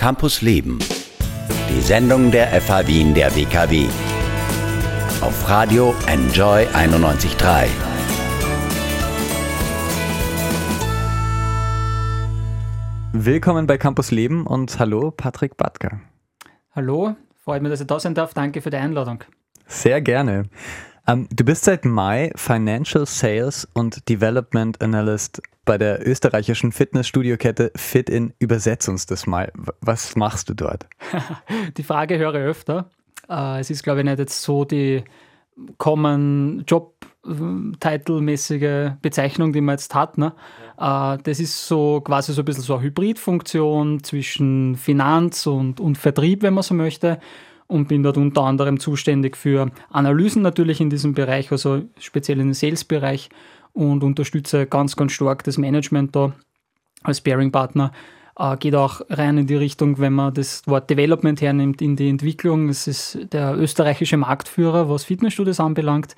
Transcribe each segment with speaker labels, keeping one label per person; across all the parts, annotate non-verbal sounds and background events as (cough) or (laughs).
Speaker 1: Campus Leben. Die Sendung der FH Wien der WKW. Auf Radio Enjoy 91.3.
Speaker 2: Willkommen bei Campus Leben und hallo Patrick Batka.
Speaker 3: Hallo, freut mich, dass ich da sein darf. Danke für die Einladung.
Speaker 2: Sehr gerne. Ähm, du bist seit Mai Financial Sales und Development Analyst bei der österreichischen Fitnessstudio-Kette FitIn. Übersetz uns das mal. Was machst du dort? (laughs)
Speaker 3: die Frage höre ich öfter. Äh, es ist, glaube ich, nicht jetzt so die Common Job Title-mäßige Bezeichnung, die man jetzt hat. Ne? Ja. Äh, das ist so quasi so ein bisschen so eine Hybridfunktion zwischen Finanz und, und Vertrieb, wenn man so möchte und bin dort unter anderem zuständig für Analysen natürlich in diesem Bereich, also speziell den Sales-Bereich und unterstütze ganz, ganz stark das Management da als Sparing-Partner. Äh, geht auch rein in die Richtung, wenn man das Wort Development hernimmt, in die Entwicklung. Es ist der österreichische Marktführer, was Fitnessstudios anbelangt,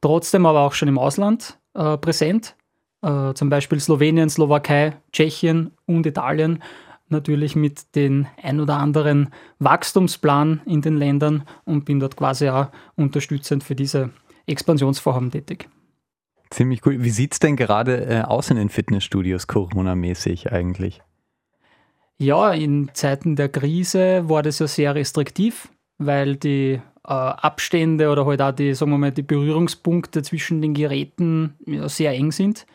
Speaker 3: trotzdem aber auch schon im Ausland äh, präsent. Äh, zum Beispiel Slowenien, Slowakei, Tschechien und Italien natürlich mit den ein oder anderen Wachstumsplan in den Ländern und bin dort quasi auch unterstützend für diese Expansionsvorhaben tätig.
Speaker 2: Ziemlich cool. Wie sieht es denn gerade äh, aus in den Fitnessstudios Corona-mäßig eigentlich?
Speaker 3: Ja, in Zeiten der Krise war das ja sehr restriktiv, weil die äh, Abstände oder halt auch die, sagen wir mal, die Berührungspunkte zwischen den Geräten ja, sehr eng sind.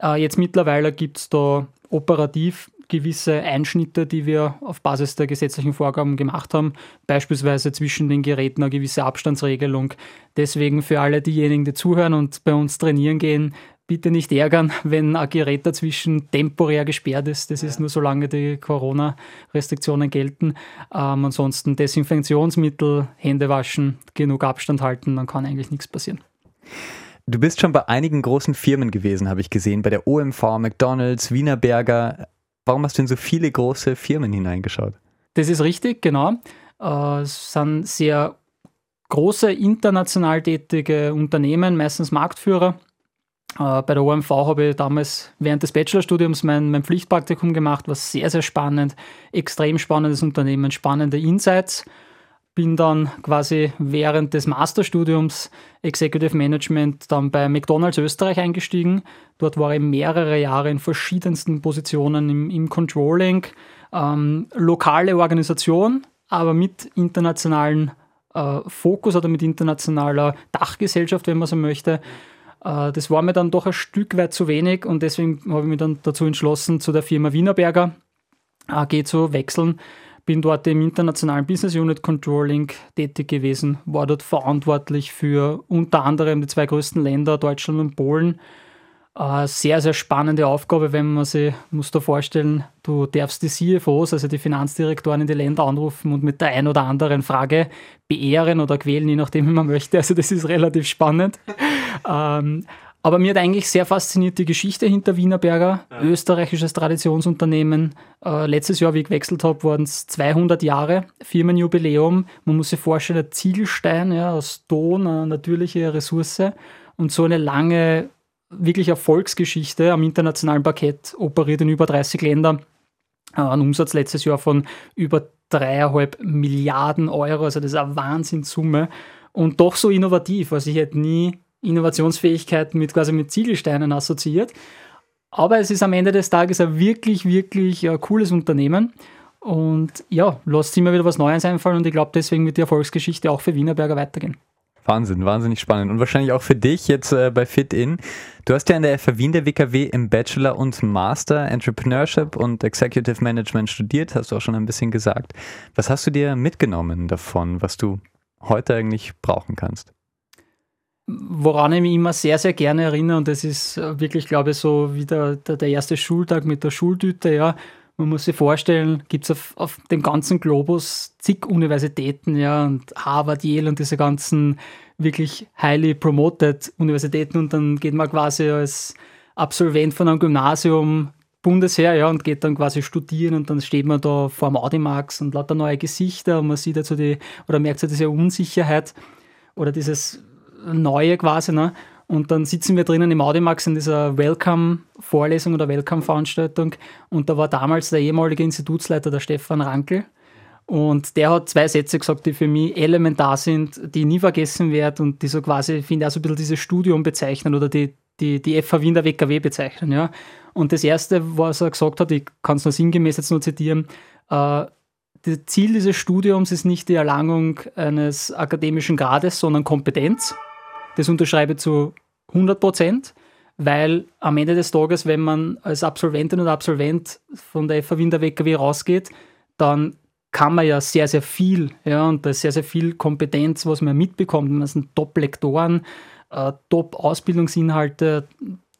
Speaker 3: Mhm. Äh, jetzt mittlerweile gibt es da operativ gewisse Einschnitte, die wir auf Basis der gesetzlichen Vorgaben gemacht haben, beispielsweise zwischen den Geräten eine gewisse Abstandsregelung. Deswegen für alle diejenigen, die zuhören und bei uns trainieren gehen, bitte nicht ärgern, (laughs) wenn ein Gerät dazwischen temporär gesperrt ist. Das ja. ist nur solange die Corona-Restriktionen gelten. Ähm, ansonsten Desinfektionsmittel, Hände waschen, genug Abstand halten, dann kann eigentlich nichts passieren.
Speaker 2: Du bist schon bei einigen großen Firmen gewesen, habe ich gesehen, bei der OMV, McDonalds, Wienerberger. Warum hast du in so viele große Firmen hineingeschaut?
Speaker 3: Das ist richtig, genau. Äh, es sind sehr große international tätige Unternehmen, meistens Marktführer. Äh, bei der OMV habe ich damals während des Bachelorstudiums mein, mein Pflichtpraktikum gemacht, war sehr, sehr spannend, extrem spannendes Unternehmen, spannende Insights bin dann quasi während des Masterstudiums Executive Management dann bei McDonald's Österreich eingestiegen. Dort war ich mehrere Jahre in verschiedensten Positionen im, im Controlling, ähm, lokale Organisation, aber mit internationalen äh, Fokus oder mit internationaler Dachgesellschaft, wenn man so möchte. Äh, das war mir dann doch ein Stück weit zu wenig und deswegen habe ich mich dann dazu entschlossen, zu der Firma Wienerberger AG zu wechseln bin dort im internationalen Business Unit Controlling tätig gewesen, war dort verantwortlich für unter anderem die zwei größten Länder, Deutschland und Polen. Äh, sehr, sehr spannende Aufgabe, wenn man sich, muss da vorstellen, du darfst die CFOs, also die Finanzdirektoren in die Länder anrufen und mit der ein oder anderen Frage beehren oder quälen, je nachdem, wie man möchte. Also das ist relativ spannend. ähm, aber mir hat eigentlich sehr fasziniert die Geschichte hinter Wienerberger, ja. österreichisches Traditionsunternehmen. Äh, letztes Jahr, wie ich gewechselt habe, waren es 200 Jahre Firmenjubiläum. Man muss sich vorstellen, ein Ziegelstein ja, aus Ton, eine natürliche Ressource und so eine lange, wirklich Erfolgsgeschichte am internationalen Parkett, operiert in über 30 Ländern. Äh, ein Umsatz letztes Jahr von über dreieinhalb Milliarden Euro, also das ist eine Wahnsinnssumme und doch so innovativ. Also ich hätte nie Innovationsfähigkeit mit quasi mit Ziegelsteinen assoziiert. Aber es ist am Ende des Tages ein wirklich, wirklich ein cooles Unternehmen. Und ja, lasst immer wieder was Neues einfallen und ich glaube, deswegen wird die Erfolgsgeschichte auch für Wienerberger weitergehen.
Speaker 2: Wahnsinn, wahnsinnig spannend. Und wahrscheinlich auch für dich jetzt äh, bei FitIn. Du hast ja in der FH Wien der WKW im Bachelor und Master Entrepreneurship und Executive Management studiert, hast du auch schon ein bisschen gesagt. Was hast du dir mitgenommen davon, was du heute eigentlich brauchen kannst?
Speaker 3: Woran ich mich immer sehr, sehr gerne erinnere, und das ist äh, wirklich, glaube ich, so wie der, der, erste Schultag mit der Schultüte, ja. Man muss sich vorstellen, gibt es auf, auf dem ganzen Globus zig Universitäten, ja, und Harvard, Yale und diese ganzen wirklich highly promoted Universitäten und dann geht man quasi als Absolvent von einem Gymnasium Bundesheer, ja, und geht dann quasi studieren und dann steht man da vor dem Audimax und lauter neue Gesichter und man sieht also die, oder merkt so diese Unsicherheit oder dieses Neue quasi. Ne? Und dann sitzen wir drinnen im Audimax in dieser Welcome-Vorlesung oder Welcome-Veranstaltung. Und da war damals der ehemalige Institutsleiter, der Stefan Rankel. Und der hat zwei Sätze gesagt, die für mich elementar sind, die ich nie vergessen werde und die so quasi, finde ich, auch so ein bisschen dieses Studium bezeichnen oder die, die, die FH Wien der WKW bezeichnen. Ja. Und das Erste, was er gesagt hat, ich kann es nur sinngemäß jetzt nur zitieren, äh, das Ziel dieses Studiums ist nicht die Erlangung eines akademischen Grades, sondern Kompetenz. Das unterschreibe zu 100 Prozent, weil am Ende des Tages, wenn man als Absolventin oder Absolvent von der FH Wien der WKW rausgeht, dann kann man ja sehr, sehr viel, ja, und da ist sehr, sehr viel Kompetenz, was man mitbekommt. Man sind Top-Lektoren, äh, Top-Ausbildungsinhalte,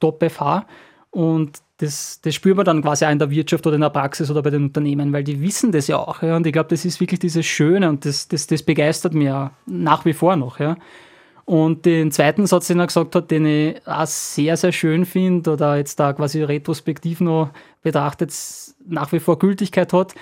Speaker 3: Top-FH und das, das spürt man dann quasi auch in der Wirtschaft oder in der Praxis oder bei den Unternehmen, weil die wissen das ja auch. Ja, und ich glaube, das ist wirklich dieses Schöne und das, das, das begeistert ja nach wie vor noch. Ja. Und den zweiten Satz, den er gesagt hat, den ich auch sehr, sehr schön finde oder jetzt da quasi retrospektiv noch betrachtet, nach wie vor Gültigkeit hat,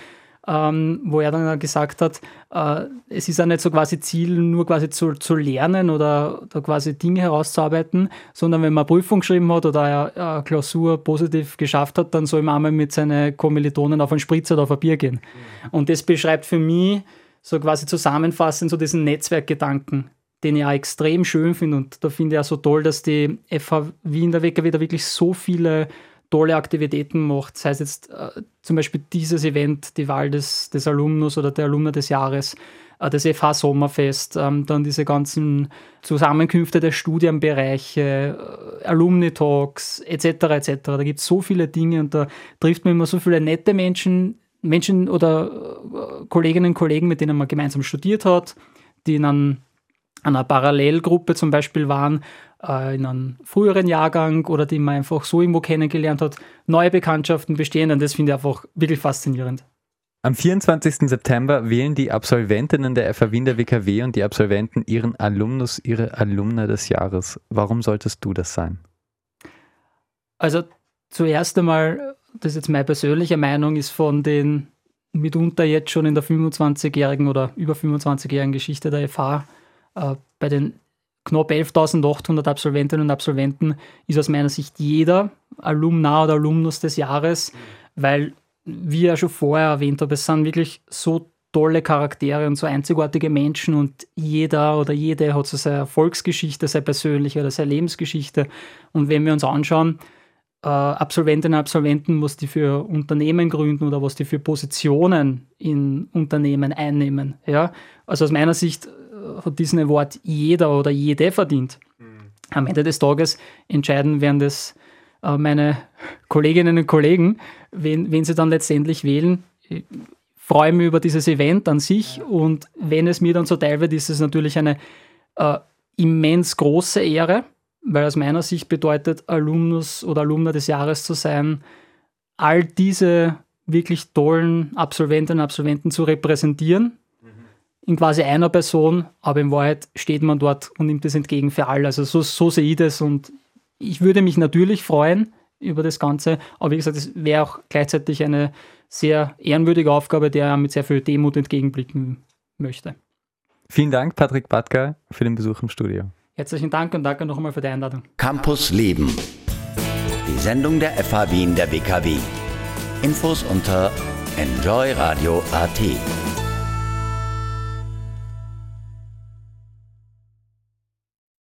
Speaker 3: ähm, wo er dann gesagt hat, äh, es ist ja nicht so quasi Ziel, nur quasi zu, zu lernen oder, oder quasi Dinge herauszuarbeiten, sondern wenn man Prüfung geschrieben hat oder eine, eine Klausur positiv geschafft hat, dann soll man einmal mit seinen Kommilitonen auf einen Spritzer oder auf ein Bier gehen. Mhm. Und das beschreibt für mich so quasi zusammenfassend so diesen Netzwerkgedanken, den ich auch extrem schön finde. Und da finde ich auch so toll, dass die FH Wien der WKW da wirklich so viele tolle Aktivitäten macht, sei es jetzt äh, zum Beispiel dieses Event, die Wahl des, des Alumnus oder der Alumna des Jahres, äh, das FH Sommerfest, ähm, dann diese ganzen Zusammenkünfte der Studienbereiche, äh, Alumni-Talks etc. etc. Da gibt es so viele Dinge und da trifft man immer so viele nette Menschen, Menschen oder äh, Kolleginnen und Kollegen, mit denen man gemeinsam studiert hat, die in einem einer Parallelgruppe zum Beispiel waren, äh, in einem früheren Jahrgang oder die man einfach so irgendwo kennengelernt hat, neue Bekanntschaften bestehen. Und das finde ich einfach wirklich faszinierend.
Speaker 2: Am 24. September wählen die Absolventinnen der FH Wien der WKW und die Absolventen ihren Alumnus, ihre Alumna des Jahres. Warum solltest du das sein?
Speaker 3: Also zuerst einmal, das ist jetzt meine persönliche Meinung, ist von den mitunter jetzt schon in der 25-jährigen oder über 25-jährigen Geschichte der FH bei den knapp 11.800 Absolventinnen und Absolventen ist aus meiner Sicht jeder Alumna oder Alumnus des Jahres, weil, wie ich ja schon vorher erwähnt habe, es sind wirklich so tolle Charaktere und so einzigartige Menschen und jeder oder jede hat so seine Erfolgsgeschichte, seine persönliche oder seine Lebensgeschichte. Und wenn wir uns anschauen, äh, Absolventinnen und Absolventen, was die für Unternehmen gründen oder was die für Positionen in Unternehmen einnehmen. Ja? Also aus meiner Sicht hat diesen Award jeder oder jede verdient. Mhm. Am Ende des Tages entscheiden werden das äh, meine Kolleginnen und Kollegen, wen, wen sie dann letztendlich wählen. Ich freue mich über dieses Event an sich und wenn es mir dann so teil wird, ist es natürlich eine äh, immens große Ehre, weil aus meiner Sicht bedeutet, Alumnus oder Alumna des Jahres zu sein, all diese wirklich tollen Absolventinnen und Absolventen zu repräsentieren in quasi einer Person, aber in Wahrheit steht man dort und nimmt das entgegen für alle. Also so, so sehe ich das und ich würde mich natürlich freuen über das Ganze, aber wie gesagt, es wäre auch gleichzeitig eine sehr ehrenwürdige Aufgabe, der mit sehr viel Demut entgegenblicken möchte.
Speaker 2: Vielen Dank, Patrick Batka, für den Besuch im Studio.
Speaker 3: Herzlichen Dank und danke noch einmal für die Einladung.
Speaker 1: Campus Leben. Die Sendung der FH Wien der WKW. Infos unter enjoyradio.at.